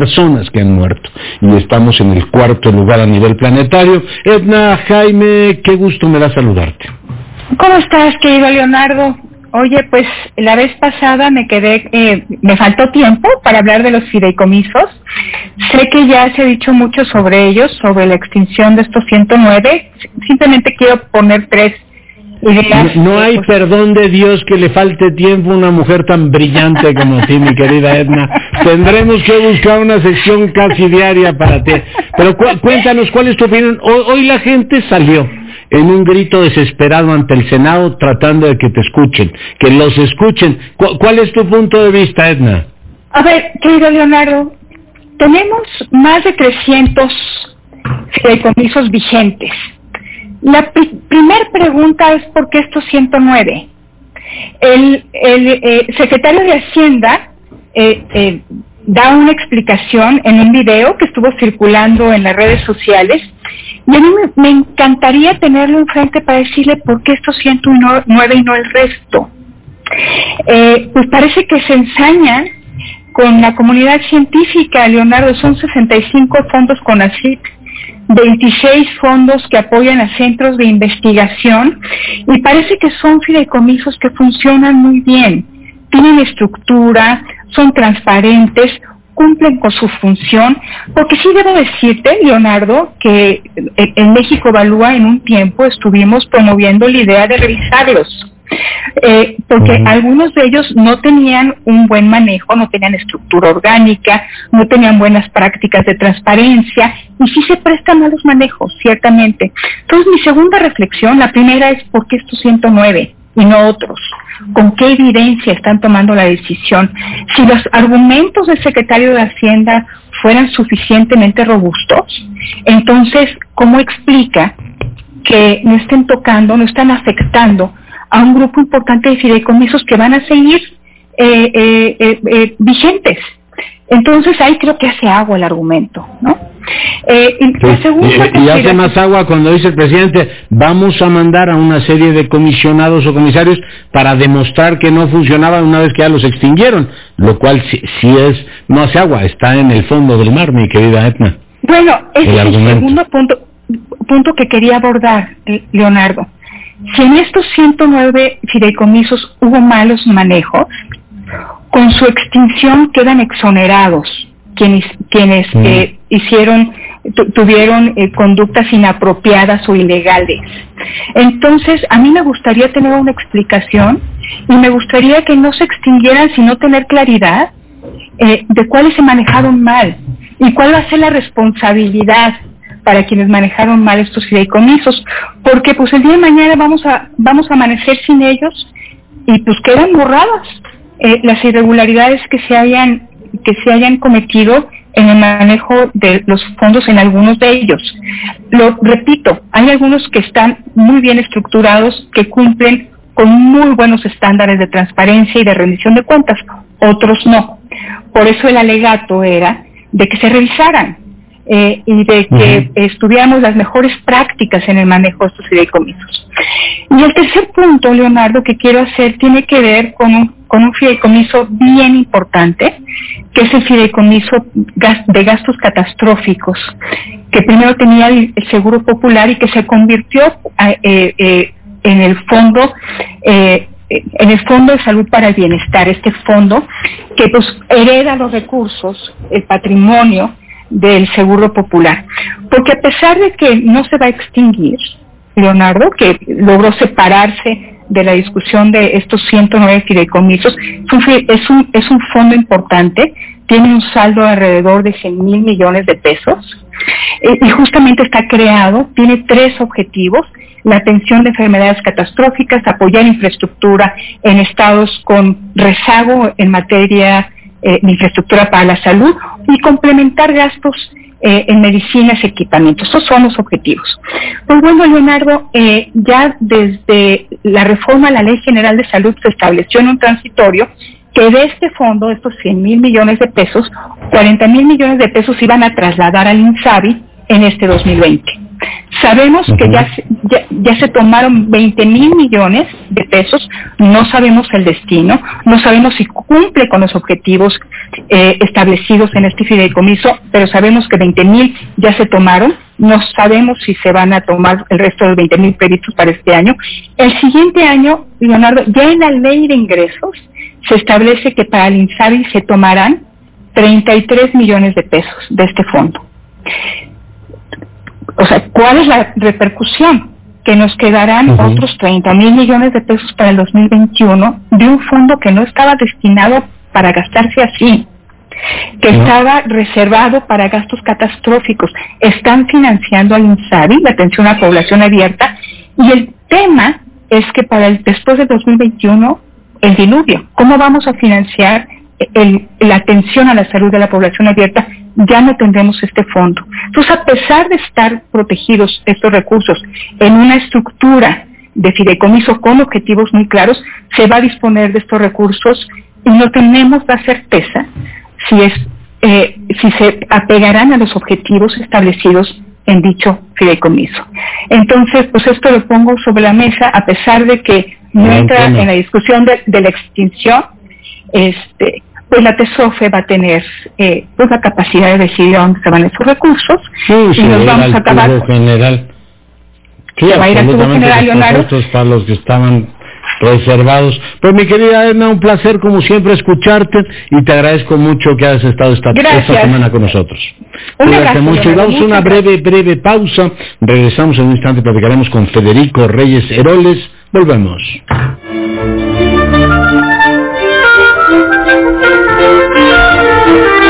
personas que han muerto. Y estamos en el cuarto lugar a nivel planetario. Edna, Jaime, qué gusto me da saludarte. ¿Cómo estás, querido Leonardo? Oye, pues la vez pasada me quedé, eh, me faltó tiempo para hablar de los fideicomisos. Sé que ya se ha dicho mucho sobre ellos, sobre la extinción de estos 109. Simplemente quiero poner tres. No, hay perdón de Dios que le falte tiempo a una mujer tan brillante como ti, mi querida Edna. Tendremos que buscar una sección casi diaria para ti. Pero cuéntanos, ¿cuál es tu opinión? hoy la gente salió en un grito desesperado ante el Senado tratando de que te escuchen, que los escuchen. ¿Cuál es tu punto de vista, Edna? A ver, querido Leonardo, tenemos más de 300 fideicomisos vigentes. La primera pregunta es ¿por qué estos 109? El, el eh, secretario de Hacienda eh, eh, da una explicación en un video que estuvo circulando en las redes sociales y a mí me, encantaría tenerlo enfrente para decirle por qué estos 109 y no el resto. Pues parece que se ensaña con la comunidad científica, Leonardo, son 65 fondos con ACIT, 26 fondos que apoyan a centros de investigación y parece que son fideicomisos que funcionan muy bien, tienen estructura, son transparentes, cumplen con su función, porque sí debo decirte, Leonardo, que en México Evalúa en un tiempo estuvimos promoviendo la idea de revisarlos. Eh, porque algunos de ellos no tenían un buen manejo, no tenían estructura orgánica, no tenían buenas prácticas de transparencia y sí se prestan malos manejos, ciertamente. Entonces mi segunda reflexión, la primera es ¿por qué estos 109 y no otros? con qué evidencia están tomando la decisión. Si los argumentos del secretario de Hacienda fueran suficientemente robustos, entonces, ¿cómo explica que no estén tocando, no están afectando a un grupo importante de fideicomisos que van a seguir eh, eh, eh, vigentes? Entonces ahí creo que hace agua el argumento, ¿no? Eh, y, hace más agua cuando dice el presidente, vamos a mandar a una serie de comisionados o comisarios para demostrar que no funcionaban una vez que ya los extinguieron, lo cual sí, es, no hace agua, está en el fondo del mar, mi querida Etna. Bueno, ese es el segundo punto, punto que quería abordar, eh, Leonardo. Si en estos 109 fideicomisos hubo malos manejos, con su extinción quedan exonerados quienes, quienes mm. eh, hicieron, tuvieron eh, conductas inapropiadas o ilegales. Entonces, a mí me gustaría tener una explicación y me gustaría que no se extinguieran sino tener claridad eh, de cuáles se manejaron mal y cuál va a ser la responsabilidad para quienes manejaron mal estos fideicomisos, porque pues el día de mañana vamos a vamos a amanecer sin ellos y pues quedan borradas eh, las irregularidades que se hayan que se hayan cometido en el manejo de los fondos en algunos de ellos. Lo repito, hay algunos que están muy bien estructurados, que cumplen con muy buenos estándares de transparencia y de rendición de cuentas, otros no. Por eso el alegato era de que se revisaran eh, y de que estudiáramos las mejores prácticas en el manejo de estos fideicomisos. Y el tercer punto, Leonardo, que quiero hacer tiene que ver con un, con un fideicomiso bien importante, que es el fideicomiso de gastos catastróficos, que primero tenía el, Seguro Popular y que se convirtió eh, eh, en el fondo en el Fondo de Salud para el Bienestar, este fondo que pues hereda los recursos, el patrimonio del Seguro Popular. Porque a pesar de que no se va a extinguir, Leonardo, que logró separarse de la discusión de estos 109 fideicomisos, es un, es un fondo importante, tiene un saldo alrededor de 100 mil millones de pesos eh, y justamente está creado, tiene tres objetivos, la atención de enfermedades catastróficas, apoyar infraestructura en estados con rezago en materia eh, de infraestructura para la salud y complementar gastos eh, en medicinas equipamientos. Esos son los objetivos. Pues bueno, Leonardo, eh, ya desde la reforma a la Ley General de Salud se estableció en un transitorio que de este fondo, estos 100 mil millones de pesos, 40 mil millones de pesos iban a trasladar al INSABI en este 2020. Sabemos que ya se, ya, se tomaron 20 mil millones de pesos, no sabemos el destino, no sabemos si cumple con los objetivos eh, establecidos en este fideicomiso, pero sabemos que 20 mil ya se tomaron, no sabemos si se van a tomar el resto de 20 mil previstos para este año. El siguiente año, Leonardo, ya en la ley de ingresos se establece que para el INSABI se tomarán 33 millones de pesos de este fondo. ¿Cuál es la repercusión? Que nos quedarán otros 30 mil millones de pesos para el 2021 de un fondo que no estaba destinado para gastarse así, que estaba reservado para gastos catastróficos. Están financiando al INSABI, la atención a población abierta, y el tema es que para el después del 2021 el diluvio. ¿Cómo vamos a financiar la atención a la salud de la población abierta? Ya no tendremos este fondo. Entonces, a pesar de estar protegidos estos recursos en una estructura de fideicomiso con objetivos muy claros, se va a disponer de estos recursos y no tenemos la certeza si es eh, si se apegarán a los objetivos establecidos en dicho fideicomiso. Entonces, pues esto lo pongo sobre la mesa a pesar de que no entra en la discusión de, la extinción, este, pues la TESOFE va a tener eh, pues la capacidad de decidir dónde se van esos recursos y nos vamos a acabar. General. Sí, se va a ir al general, Leonardo. para los que estaban reservados. Pues mi querida Edna, un placer como siempre escucharte y te agradezco mucho que hayas estado esta, esta semana con nosotros. Cuídate mucho. Damos una breve, breve pausa. Regresamos en un instante, platicaremos con Federico Reyes Heroles. Volvemos. Thank you.